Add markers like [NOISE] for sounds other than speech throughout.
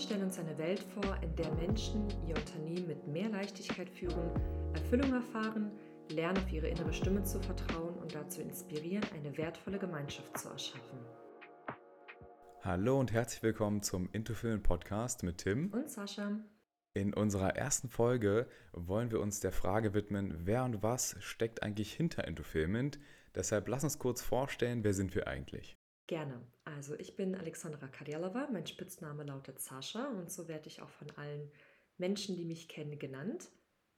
stellen uns eine Welt vor, in der Menschen ihr Unternehmen mit mehr Leichtigkeit führen, Erfüllung erfahren, lernen auf ihre innere Stimme zu vertrauen und dazu inspirieren, eine wertvolle Gemeinschaft zu erschaffen. Hallo und herzlich willkommen zum Intofilm Podcast mit Tim und Sascha. In unserer ersten Folge wollen wir uns der Frage widmen, wer und was steckt eigentlich hinter Intofilment. Deshalb lass uns kurz vorstellen, wer sind wir eigentlich? Gerne. Also ich bin Alexandra Kadjalova, mein Spitzname lautet Sascha und so werde ich auch von allen Menschen, die mich kennen, genannt.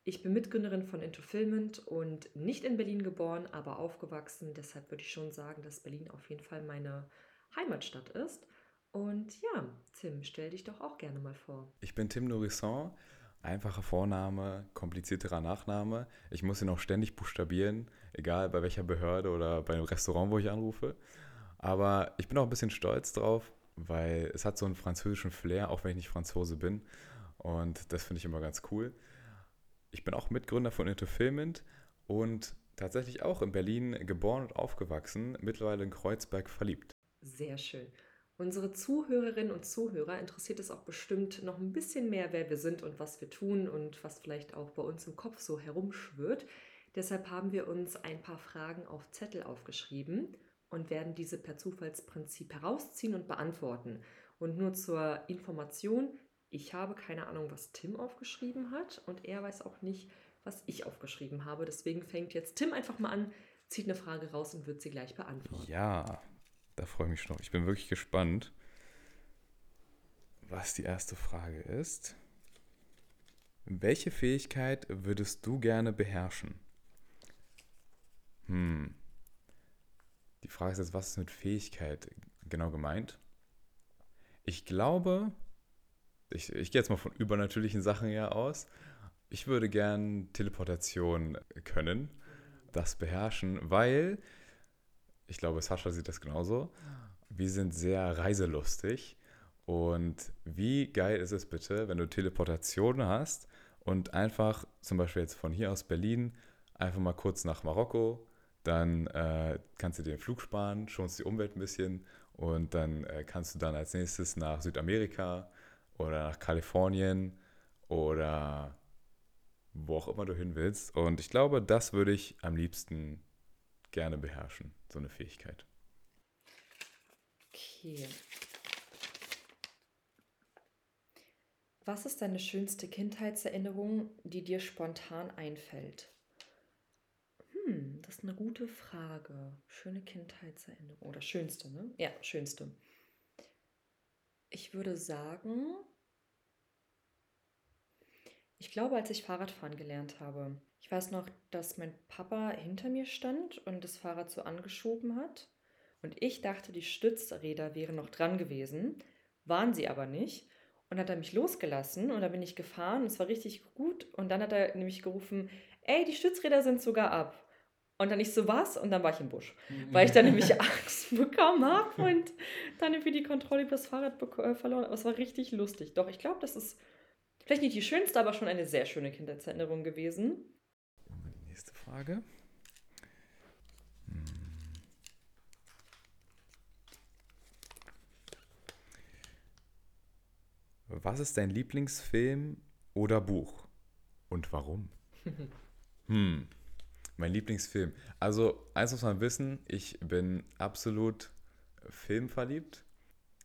Ich bin Mitgründerin von Intofilment und nicht in Berlin geboren, aber aufgewachsen. Deshalb würde ich schon sagen, dass Berlin auf jeden Fall meine Heimatstadt ist. Und ja, Tim, stell dich doch auch gerne mal vor. Ich bin Tim Nourrisson, einfacher Vorname, komplizierterer Nachname. Ich muss ihn auch ständig buchstabieren, egal bei welcher Behörde oder bei einem Restaurant, wo ich anrufe. Aber ich bin auch ein bisschen stolz drauf, weil es hat so einen französischen Flair, auch wenn ich nicht Franzose bin. Und das finde ich immer ganz cool. Ich bin auch Mitgründer von Interfilment und tatsächlich auch in Berlin geboren und aufgewachsen, mittlerweile in Kreuzberg verliebt. Sehr schön. Unsere Zuhörerinnen und Zuhörer interessiert es auch bestimmt noch ein bisschen mehr, wer wir sind und was wir tun und was vielleicht auch bei uns im Kopf so herumschwirrt. Deshalb haben wir uns ein paar Fragen auf Zettel aufgeschrieben und werden diese per Zufallsprinzip herausziehen und beantworten. Und nur zur Information, ich habe keine Ahnung, was Tim aufgeschrieben hat und er weiß auch nicht, was ich aufgeschrieben habe. Deswegen fängt jetzt Tim einfach mal an, zieht eine Frage raus und wird sie gleich beantworten. Ja, da freue ich mich schon. Ich bin wirklich gespannt, was die erste Frage ist. Welche Fähigkeit würdest du gerne beherrschen? Hm. Die Frage ist jetzt, was ist mit Fähigkeit genau gemeint? Ich glaube, ich, ich gehe jetzt mal von übernatürlichen Sachen her aus. Ich würde gern Teleportation können, das beherrschen, weil ich glaube, Sascha sieht das genauso. Wir sind sehr reiselustig. Und wie geil ist es bitte, wenn du Teleportation hast und einfach zum Beispiel jetzt von hier aus Berlin einfach mal kurz nach Marokko, dann äh, kannst du dir den Flug sparen, schonst die Umwelt ein bisschen und dann äh, kannst du dann als nächstes nach Südamerika oder nach Kalifornien oder wo auch immer du hin willst. Und ich glaube, das würde ich am liebsten gerne beherrschen, so eine Fähigkeit. Okay. Was ist deine schönste Kindheitserinnerung, die dir spontan einfällt? Hm, ist eine gute Frage. Schöne Kindheitserinnerung. Oder schönste, ne? Ja, schönste. Ich würde sagen, ich glaube, als ich Fahrradfahren gelernt habe. Ich weiß noch, dass mein Papa hinter mir stand und das Fahrrad so angeschoben hat. Und ich dachte, die Stützräder wären noch dran gewesen, waren sie aber nicht. Und hat er mich losgelassen und da bin ich gefahren. Es war richtig gut. Und dann hat er nämlich gerufen, ey, die Stützräder sind sogar ab. Und dann ich so, was? Und dann war ich im Busch. Weil ich dann nämlich [LAUGHS] Angst bekommen habe und dann irgendwie die Kontrolle über das Fahrrad äh, verloren habe. Es war richtig lustig. Doch, ich glaube, das ist Vielleicht nicht die schönste, aber schon eine sehr schöne Kindheitserinnerung gewesen. Nächste Frage. Hm. Was ist dein Lieblingsfilm oder Buch? Und warum? [LAUGHS] hm, mein Lieblingsfilm. Also, eins muss man wissen, ich bin absolut filmverliebt.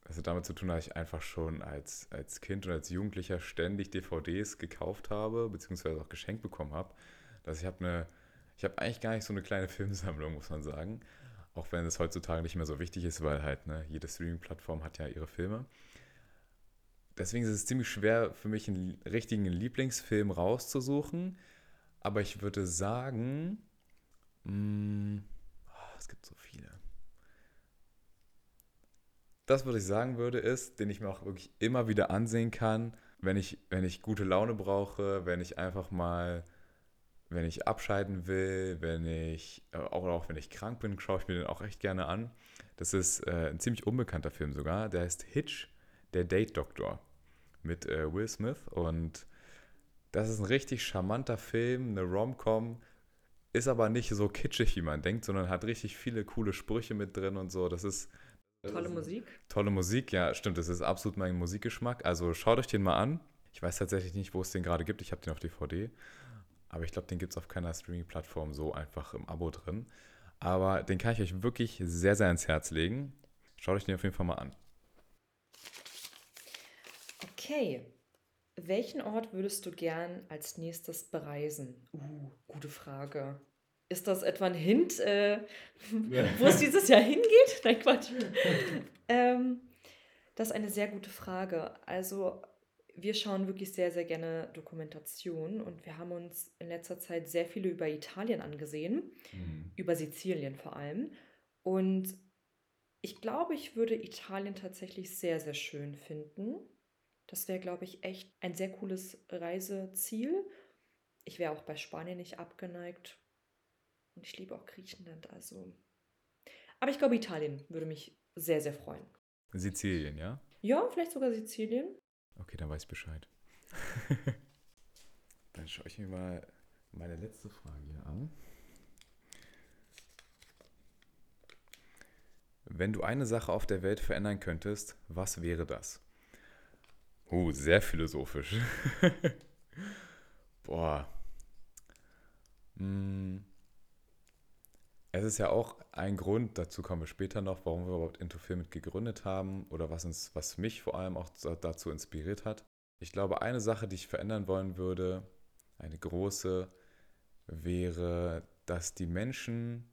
Hat damit zu tun, dass ich einfach schon als, als Kind und als Jugendlicher ständig DVDs gekauft habe, beziehungsweise auch geschenkt bekommen habe. Dass ich habe eine, ich habe eigentlich gar nicht so eine kleine Filmsammlung, muss man sagen. Auch wenn es heutzutage nicht mehr so wichtig ist, weil halt ne, jede Streaming-Plattform hat ja ihre Filme. Deswegen ist es ziemlich schwer für mich, einen richtigen Lieblingsfilm rauszusuchen. Aber ich würde sagen, mm, oh, es gibt so viele das, was ich sagen würde, ist, den ich mir auch wirklich immer wieder ansehen kann, wenn ich, wenn ich gute Laune brauche, wenn ich einfach mal, wenn ich abscheiden will, wenn ich, äh, auch, auch wenn ich krank bin, schaue ich mir den auch echt gerne an. Das ist äh, ein ziemlich unbekannter Film sogar. Der heißt Hitch, der Date Doktor mit äh, Will Smith. Und das ist ein richtig charmanter Film, eine Rom-Com. Ist aber nicht so kitschig, wie man denkt, sondern hat richtig viele coole Sprüche mit drin und so. Das ist Tolle Musik. Tolle Musik, ja, stimmt. Das ist absolut mein Musikgeschmack. Also schaut euch den mal an. Ich weiß tatsächlich nicht, wo es den gerade gibt. Ich habe den auf DVD. Aber ich glaube, den gibt es auf keiner Streaming-Plattform so einfach im Abo drin. Aber den kann ich euch wirklich sehr, sehr ans Herz legen. Schaut euch den auf jeden Fall mal an. Okay. Welchen Ort würdest du gern als nächstes bereisen? Uh, gute Frage. Ist das etwa ein Hint, äh, wo es dieses Jahr hingeht? [LAUGHS] Nein, Quatsch. ähm, das ist eine sehr gute Frage. Also, wir schauen wirklich sehr, sehr gerne Dokumentationen und wir haben uns in letzter Zeit sehr viele über Italien angesehen, mhm. über Sizilien vor allem. Und ich glaube, ich würde Italien tatsächlich sehr, sehr schön finden. Das wäre, glaube ich, echt ein sehr cooles Reiseziel. Ich wäre auch bei Spanien nicht abgeneigt. Und ich liebe auch Griechenland, also. Aber ich glaube, Italien würde mich sehr, sehr freuen. Sizilien, ja? Ja, vielleicht sogar Sizilien. Okay, dann weiß ich Bescheid. [LAUGHS] dann schaue ich mir mal meine letzte Frage hier an. Wenn du eine Sache auf der Welt verändern könntest, was wäre das? Oh, sehr philosophisch. [LAUGHS] Boah. Hm. Es ist ja auch ein Grund, dazu kommen wir später noch, warum wir überhaupt Intofil mit gegründet haben oder was uns, was mich vor allem auch dazu inspiriert hat. Ich glaube, eine Sache, die ich verändern wollen würde, eine große, wäre, dass die Menschen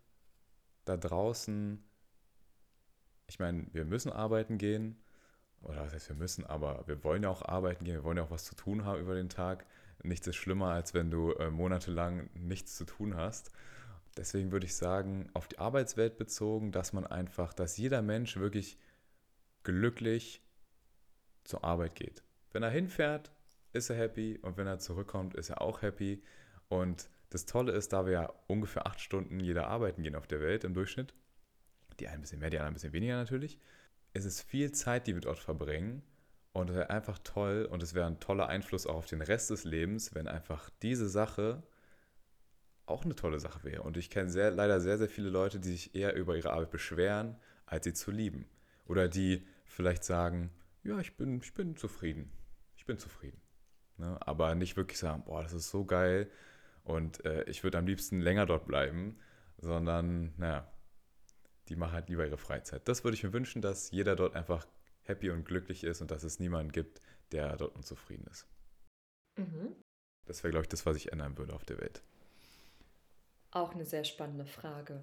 da draußen, ich meine, wir müssen arbeiten gehen, oder was heißt wir müssen, aber wir wollen ja auch arbeiten gehen, wir wollen ja auch was zu tun haben über den Tag. Nichts ist schlimmer, als wenn du äh, monatelang nichts zu tun hast. Deswegen würde ich sagen, auf die Arbeitswelt bezogen, dass man einfach, dass jeder Mensch wirklich glücklich zur Arbeit geht. Wenn er hinfährt, ist er happy und wenn er zurückkommt, ist er auch happy. Und das Tolle ist, da wir ja ungefähr acht Stunden jeder arbeiten gehen auf der Welt im Durchschnitt, die einen ein bisschen mehr, die anderen ein bisschen weniger natürlich, ist es viel Zeit, die wir dort verbringen. Und es wäre einfach toll und es wäre ein toller Einfluss auch auf den Rest des Lebens, wenn einfach diese Sache auch eine tolle Sache wäre. Und ich kenne sehr, leider sehr, sehr viele Leute, die sich eher über ihre Arbeit beschweren, als sie zu lieben. Oder die vielleicht sagen, ja, ich bin, ich bin zufrieden. Ich bin zufrieden. Ne? Aber nicht wirklich sagen, boah, das ist so geil und äh, ich würde am liebsten länger dort bleiben, sondern, naja, die machen halt lieber ihre Freizeit. Das würde ich mir wünschen, dass jeder dort einfach happy und glücklich ist und dass es niemanden gibt, der dort unzufrieden ist. Mhm. Das wäre, glaube ich, das, was ich ändern würde auf der Welt. Auch eine sehr spannende Frage.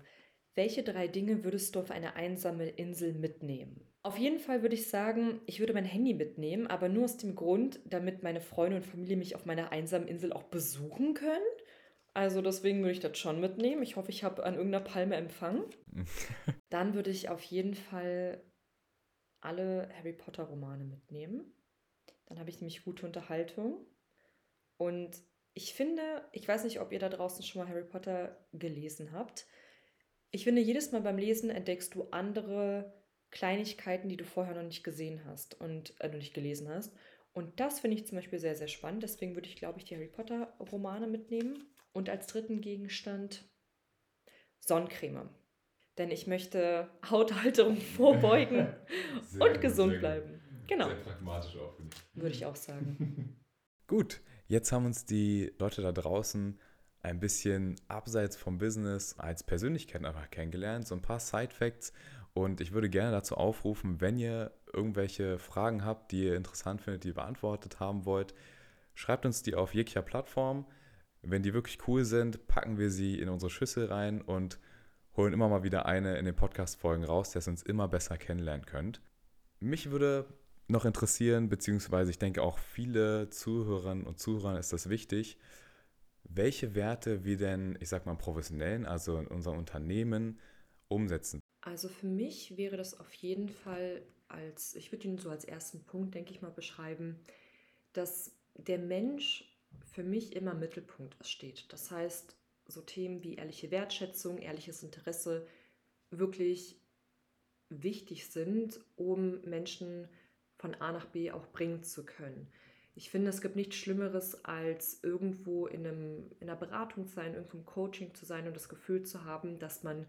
Welche drei Dinge würdest du auf eine einsame Insel mitnehmen? Auf jeden Fall würde ich sagen, ich würde mein Handy mitnehmen, aber nur aus dem Grund, damit meine Freunde und Familie mich auf meiner einsamen Insel auch besuchen können. Also deswegen würde ich das schon mitnehmen. Ich hoffe, ich habe an irgendeiner Palme Empfang. [LAUGHS] Dann würde ich auf jeden Fall alle Harry Potter Romane mitnehmen. Dann habe ich nämlich gute Unterhaltung. Und ich finde, ich weiß nicht, ob ihr da draußen schon mal Harry Potter gelesen habt. Ich finde, jedes Mal beim Lesen entdeckst du andere Kleinigkeiten, die du vorher noch nicht gesehen hast und äh, noch nicht gelesen hast. Und das finde ich zum Beispiel sehr, sehr spannend. Deswegen würde ich, glaube ich, die Harry Potter Romane mitnehmen. Und als dritten Gegenstand Sonnencreme. Denn ich möchte Hauthalterung [LAUGHS] vorbeugen und gesund bleiben. Genau. Sehr pragmatisch auch, finde ich. Würde ich auch sagen. [LAUGHS] Gut, Jetzt haben uns die Leute da draußen ein bisschen abseits vom Business als Persönlichkeiten einfach kennengelernt, so ein paar Side-Facts. Und ich würde gerne dazu aufrufen, wenn ihr irgendwelche Fragen habt, die ihr interessant findet, die ihr beantwortet haben wollt, schreibt uns die auf jeglicher Plattform. Wenn die wirklich cool sind, packen wir sie in unsere Schüssel rein und holen immer mal wieder eine in den Podcast-Folgen raus, dass ihr uns immer besser kennenlernen könnt. Mich würde noch interessieren, beziehungsweise ich denke auch viele Zuhörerinnen und Zuhörern ist das wichtig, welche Werte wir denn, ich sag mal, professionellen, also in unserem Unternehmen umsetzen. Also für mich wäre das auf jeden Fall als, ich würde ihn so als ersten Punkt, denke ich mal, beschreiben, dass der Mensch für mich immer im Mittelpunkt steht. Das heißt, so Themen wie ehrliche Wertschätzung, ehrliches Interesse wirklich wichtig sind, um Menschen von A nach B auch bringen zu können. Ich finde, es gibt nichts Schlimmeres, als irgendwo in, einem, in einer Beratung zu sein, irgendwo im Coaching zu sein und das Gefühl zu haben, dass man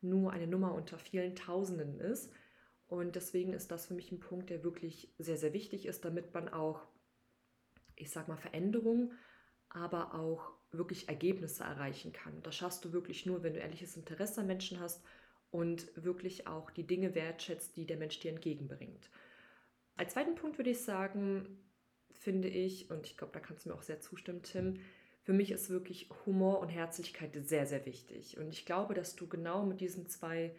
nur eine Nummer unter vielen Tausenden ist Und deswegen ist das für mich ein Punkt, der wirklich sehr, sehr wichtig ist, damit man auch, ich sag mal, Veränderungen, aber auch wirklich Ergebnisse erreichen kann. Das schaffst du wirklich nur, wenn du ehrliches Interesse an Menschen hast und wirklich auch die Dinge wertschätzt, die der Mensch dir entgegenbringt. Als zweiten Punkt würde ich sagen, finde ich, und ich glaube, da kannst du mir auch sehr zustimmen, Tim, für mich ist wirklich Humor und Herzlichkeit sehr, sehr wichtig. Und ich glaube, dass du genau mit diesen zwei,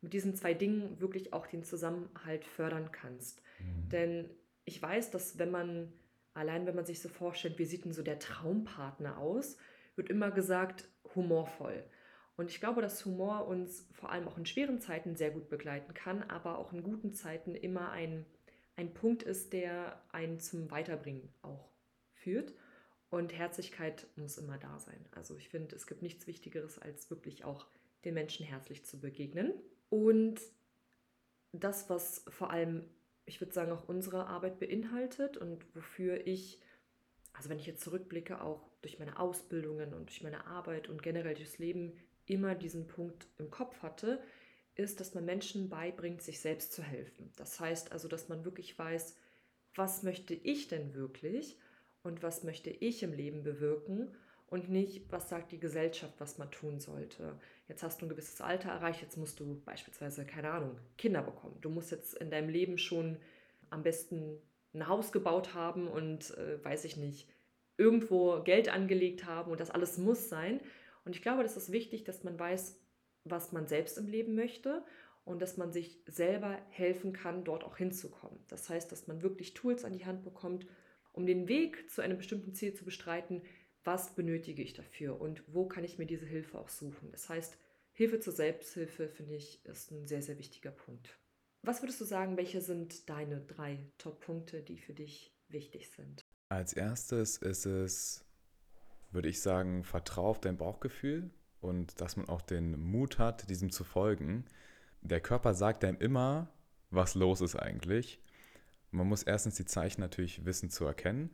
mit diesen zwei Dingen wirklich auch den Zusammenhalt fördern kannst. Mhm. Denn ich weiß, dass wenn man, allein wenn man sich so vorstellt, wie sieht denn so der Traumpartner aus, wird immer gesagt, humorvoll. Und ich glaube, dass Humor uns vor allem auch in schweren Zeiten sehr gut begleiten kann, aber auch in guten Zeiten immer ein, ein Punkt ist, der einen zum Weiterbringen auch führt. Und Herzlichkeit muss immer da sein. Also ich finde, es gibt nichts Wichtigeres, als wirklich auch den Menschen herzlich zu begegnen. Und das, was vor allem, ich würde sagen, auch unsere Arbeit beinhaltet und wofür ich, also wenn ich jetzt zurückblicke, auch durch meine Ausbildungen und durch meine Arbeit und generell durchs Leben immer diesen Punkt im Kopf hatte, ist, dass man Menschen beibringt, sich selbst zu helfen. Das heißt also, dass man wirklich weiß, was möchte ich denn wirklich und was möchte ich im Leben bewirken und nicht, was sagt die Gesellschaft, was man tun sollte. Jetzt hast du ein gewisses Alter erreicht, jetzt musst du beispielsweise, keine Ahnung, Kinder bekommen. Du musst jetzt in deinem Leben schon am besten ein Haus gebaut haben und, äh, weiß ich nicht, irgendwo Geld angelegt haben und das alles muss sein. Und ich glaube, das ist wichtig, dass man weiß, was man selbst im Leben möchte und dass man sich selber helfen kann, dort auch hinzukommen. Das heißt, dass man wirklich Tools an die Hand bekommt, um den Weg zu einem bestimmten Ziel zu bestreiten, was benötige ich dafür und wo kann ich mir diese Hilfe auch suchen. Das heißt, Hilfe zur Selbsthilfe, finde ich, ist ein sehr, sehr wichtiger Punkt. Was würdest du sagen, welche sind deine drei Top-Punkte, die für dich wichtig sind? Als erstes ist es, würde ich sagen, vertrau auf dein Bauchgefühl und dass man auch den Mut hat, diesem zu folgen. Der Körper sagt einem immer, was los ist eigentlich. Man muss erstens die Zeichen natürlich wissen zu erkennen,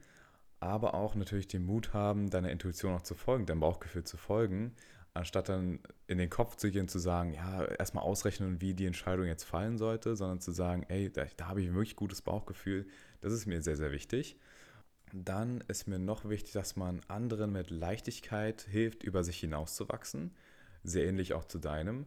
aber auch natürlich den Mut haben, deiner Intuition auch zu folgen, deinem Bauchgefühl zu folgen, anstatt dann in den Kopf zu gehen und zu sagen, ja, erstmal ausrechnen, wie die Entscheidung jetzt fallen sollte, sondern zu sagen, ey, da, da habe ich ein wirklich gutes Bauchgefühl, das ist mir sehr, sehr wichtig. Dann ist mir noch wichtig, dass man anderen mit Leichtigkeit hilft, über sich hinauszuwachsen, sehr ähnlich auch zu deinem.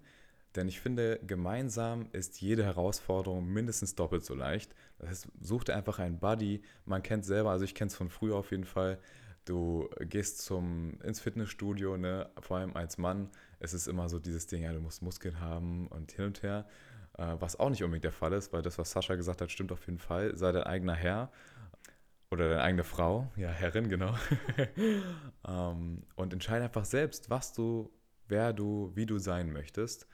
Denn ich finde, gemeinsam ist jede Herausforderung mindestens doppelt so leicht. Das heißt, such dir einfach einen Buddy. Man kennt selber, also ich kenne es von früher auf jeden Fall. Du gehst zum, ins Fitnessstudio, ne? vor allem als Mann. Es ist immer so dieses Ding, ja, du musst Muskeln haben und hin und her. Äh, was auch nicht unbedingt der Fall ist, weil das, was Sascha gesagt hat, stimmt auf jeden Fall. Sei dein eigener Herr oder deine eigene Frau, ja, Herrin, genau. [LAUGHS] ähm, und entscheide einfach selbst, was du, wer du, wie du sein möchtest.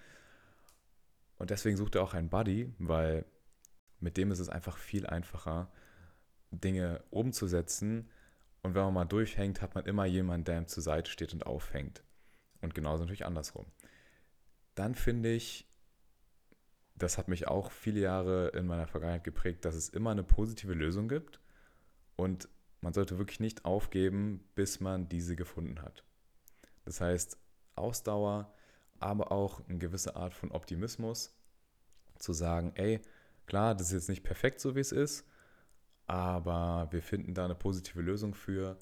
Und deswegen sucht er auch einen Buddy, weil mit dem ist es einfach viel einfacher, Dinge umzusetzen. Und wenn man mal durchhängt, hat man immer jemanden, der ihm zur Seite steht und aufhängt. Und genauso natürlich andersrum. Dann finde ich, das hat mich auch viele Jahre in meiner Vergangenheit geprägt, dass es immer eine positive Lösung gibt. Und man sollte wirklich nicht aufgeben, bis man diese gefunden hat. Das heißt, Ausdauer, aber auch eine gewisse Art von Optimismus, zu sagen, ey, klar, das ist jetzt nicht perfekt so, wie es ist, aber wir finden da eine positive Lösung für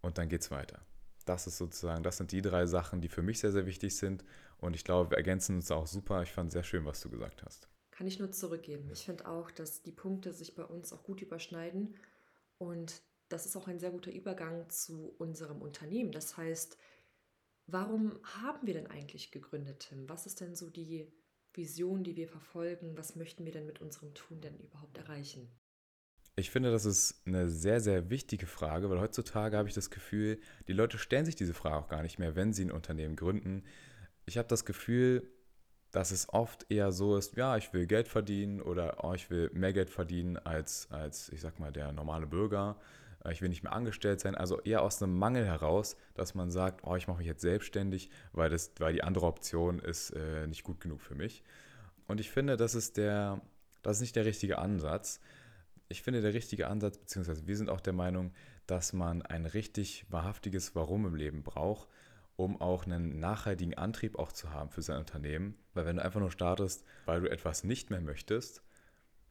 und dann geht es weiter. Das ist sozusagen, das sind die drei Sachen, die für mich sehr, sehr wichtig sind und ich glaube, wir ergänzen uns auch super. Ich fand sehr schön, was du gesagt hast. Kann ich nur zurückgeben. Ich finde auch, dass die Punkte sich bei uns auch gut überschneiden und das ist auch ein sehr guter Übergang zu unserem Unternehmen. Das heißt, Warum haben wir denn eigentlich gegründet, Tim? Was ist denn so die Vision, die wir verfolgen? Was möchten wir denn mit unserem Tun denn überhaupt erreichen? Ich finde, das ist eine sehr, sehr wichtige Frage, weil heutzutage habe ich das Gefühl, die Leute stellen sich diese Frage auch gar nicht mehr, wenn sie ein Unternehmen gründen. Ich habe das Gefühl, dass es oft eher so ist, ja, ich will Geld verdienen oder oh, ich will mehr Geld verdienen als, als, ich sag mal, der normale Bürger. Äh, ich will nicht mehr angestellt sein. Also eher aus einem Mangel heraus, dass man sagt, oh, ich mache mich jetzt selbstständig, weil, das, weil die andere Option ist äh, nicht gut genug für mich. Und ich finde, das ist, der, das ist nicht der richtige Ansatz. Ich finde, der richtige Ansatz, beziehungsweise wir sind auch der Meinung, dass man ein richtig wahrhaftiges Warum im Leben braucht. um auch einen nachhaltigen Antrieb auch zu haben für sein Unternehmen. Weil wenn du einfach nur startest, weil du etwas nicht mehr möchtest,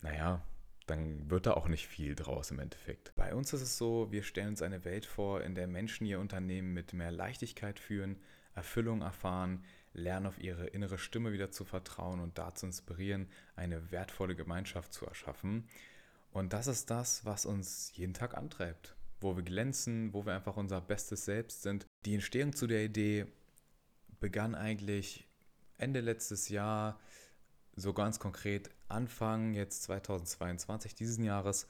naja, dann wird da auch nicht viel draus im Endeffekt. Bei uns ist es so, wir stellen uns eine Welt vor, in der Menschen ihr Unternehmen mit mehr Leichtigkeit führen, Erfüllung erfahren, lernen auf ihre innere Stimme wieder zu vertrauen und dazu inspirieren, eine wertvolle Gemeinschaft zu erschaffen. Und das ist das, was uns jeden Tag antreibt, wo wir glänzen, wo wir einfach unser bestes Selbst sind. Die Entstehung zu der Idee begann eigentlich Ende letztes Jahr, so ganz konkret Anfang jetzt 2022 diesen Jahres,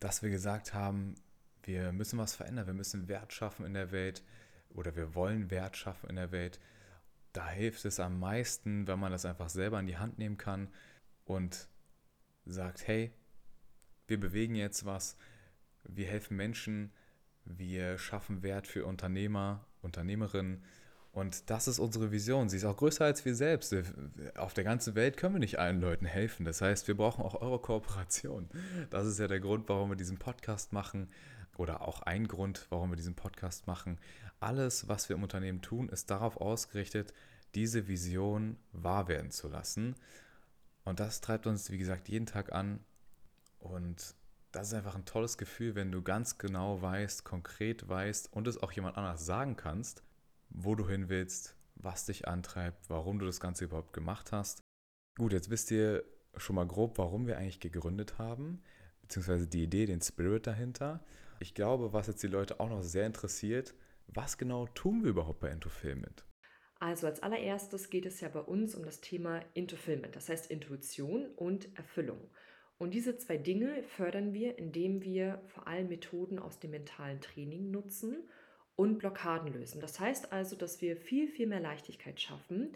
dass wir gesagt haben, wir müssen was verändern, wir müssen Wert schaffen in der Welt oder wir wollen Wert schaffen in der Welt. Da hilft es am meisten, wenn man das einfach selber in die Hand nehmen kann und sagt, hey, wir bewegen jetzt was, wir helfen Menschen, wir schaffen Wert für Unternehmer, Unternehmerinnen. Und das ist unsere Vision. Sie ist auch größer als wir selbst. Auf der ganzen Welt können wir nicht allen Leuten helfen. Das heißt, wir brauchen auch eure Kooperation. Das ist ja der Grund, warum wir diesen Podcast machen. Oder auch ein Grund, warum wir diesen Podcast machen. Alles, was wir im Unternehmen tun, ist darauf ausgerichtet, diese Vision wahr werden zu lassen. Und das treibt uns, wie gesagt, jeden Tag an. Und das ist einfach ein tolles Gefühl, wenn du ganz genau weißt, konkret weißt und es auch jemand anders sagen kannst, wo du hin willst, was dich antreibt, warum du das Ganze überhaupt gemacht hast. Gut, jetzt wisst ihr schon mal grob, warum wir eigentlich gegründet haben, beziehungsweise die Idee, den Spirit dahinter. Ich glaube, was jetzt die Leute auch noch sehr interessiert, was genau tun wir überhaupt bei Entofilment? Also als allererstes geht es ja bei uns um das Thema Intofilment, das heißt Intuition und Erfüllung. Und diese zwei Dinge fördern wir, indem wir vor allem Methoden aus dem mentalen Training nutzen und Blockaden lösen. Das heißt also, dass wir viel, viel mehr Leichtigkeit schaffen,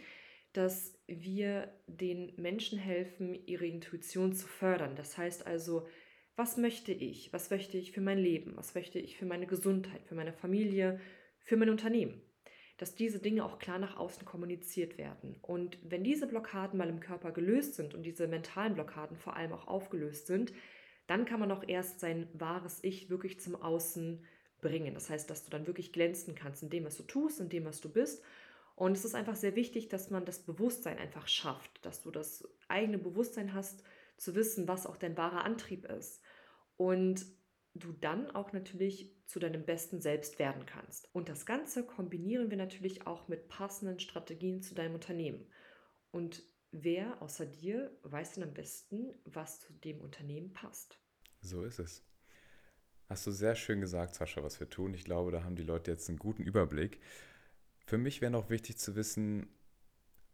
dass wir den Menschen helfen, ihre Intuition zu fördern. Das heißt also, was möchte ich? Was möchte ich für mein Leben? Was möchte ich für meine Gesundheit, für meine Familie, für mein Unternehmen? Dass diese Dinge auch klar nach außen kommuniziert werden. Und wenn diese Blockaden mal im Körper gelöst sind und diese mentalen Blockaden vor allem auch aufgelöst sind, dann kann man auch erst sein wahres Ich wirklich zum Außen bringen. Das heißt, dass du dann wirklich glänzen kannst in dem, was du tust, in dem, was du bist. Und es ist einfach sehr wichtig, dass man das Bewusstsein einfach schafft, dass du das eigene Bewusstsein hast, zu wissen, was auch dein wahrer Antrieb ist. Und du dann auch natürlich zu deinem besten Selbst werden kannst. Und das Ganze kombinieren wir natürlich auch mit passenden Strategien zu deinem Unternehmen. Und wer außer dir weiß denn am besten, was zu dem Unternehmen passt? So ist es. Hast du sehr schön gesagt, Sascha, was wir tun. Ich glaube, da haben die Leute jetzt einen guten Überblick. Für mich wäre noch wichtig zu wissen,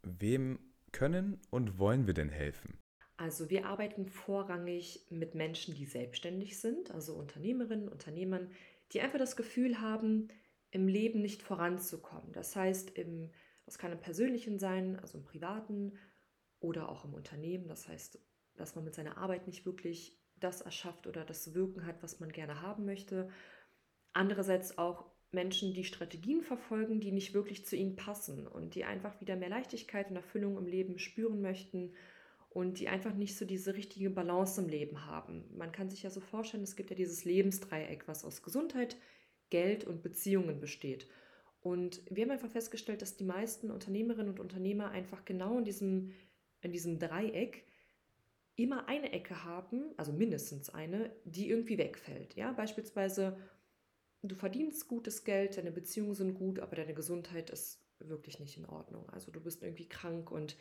wem können und wollen wir denn helfen? Also wir arbeiten vorrangig mit Menschen, die selbstständig sind, also Unternehmerinnen, Unternehmern, die einfach das Gefühl haben, im Leben nicht voranzukommen. Das heißt, im, das kann im persönlichen sein, also im privaten oder auch im Unternehmen. Das heißt, dass man mit seiner Arbeit nicht wirklich das erschafft oder das Wirken hat, was man gerne haben möchte. Andererseits auch Menschen, die Strategien verfolgen, die nicht wirklich zu ihnen passen und die einfach wieder mehr Leichtigkeit und Erfüllung im Leben spüren möchten und die einfach nicht so diese richtige Balance im Leben haben. Man kann sich ja so vorstellen, es gibt ja dieses Lebensdreieck, was aus Gesundheit, Geld und Beziehungen besteht. Und wir haben einfach festgestellt, dass die meisten Unternehmerinnen und Unternehmer einfach genau in diesem, in diesem Dreieck immer eine Ecke haben, also mindestens eine, die irgendwie wegfällt. Ja, beispielsweise du verdienst gutes Geld, deine Beziehungen sind gut, aber deine Gesundheit ist wirklich nicht in Ordnung. Also du bist irgendwie krank und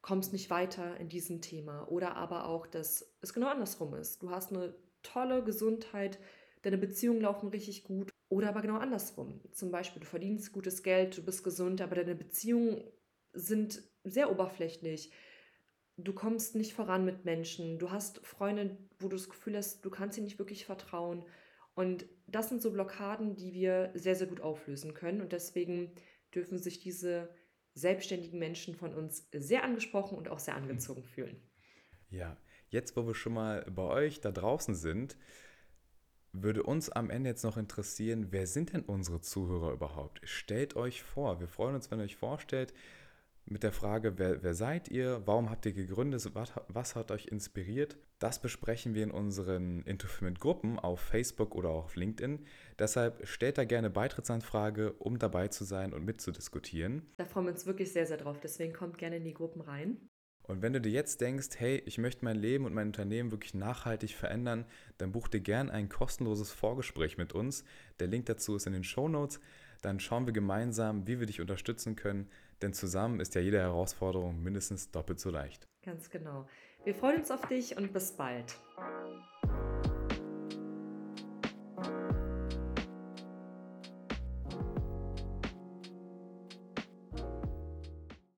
kommst nicht weiter in diesem Thema. Oder aber auch, dass es genau andersrum ist. Du hast eine tolle Gesundheit, deine Beziehungen laufen richtig gut. Oder aber genau andersrum. Zum Beispiel, du verdienst gutes Geld, du bist gesund, aber deine Beziehungen sind sehr oberflächlich du kommst nicht voran mit Menschen, du hast Freunde, wo du das Gefühl hast, du kannst ihnen nicht wirklich vertrauen. Und das sind so Blockaden, die wir sehr, sehr gut auflösen können. Und deswegen dürfen sich diese selbstständigen Menschen von uns sehr angesprochen und auch sehr angezogen fühlen. Ja, jetzt, wo wir schon mal bei euch da draußen sind, würde uns am Ende jetzt noch interessieren, wer sind denn unsere Zuhörer überhaupt? Stellt euch vor, wir freuen uns, wenn ihr euch vorstellt, mit der Frage, wer, wer seid ihr, warum habt ihr gegründet, was, was, hat euch inspiriert. Das besprechen wir in unseren Interfirmant-Gruppen auf Facebook oder auch auf LinkedIn. Deshalb stellt da gerne Beitrittsanfrage, um dabei zu sein und mitzudiskutieren. Da freuen wir uns wirklich sehr, sehr drauf. Deswegen kommt gerne in die Gruppen rein. Und wenn du dir jetzt denkst, hey, ich möchte mein Leben und mein Unternehmen wirklich nachhaltig verändern, dann buch dir gern ein kostenloses Vorgespräch mit uns. Der Link dazu ist in den Show Notes. Dann schauen wir gemeinsam, wie wir dich unterstützen können, denn zusammen ist ja jede Herausforderung mindestens doppelt so leicht. Ganz genau. Wir freuen uns auf dich und bis bald.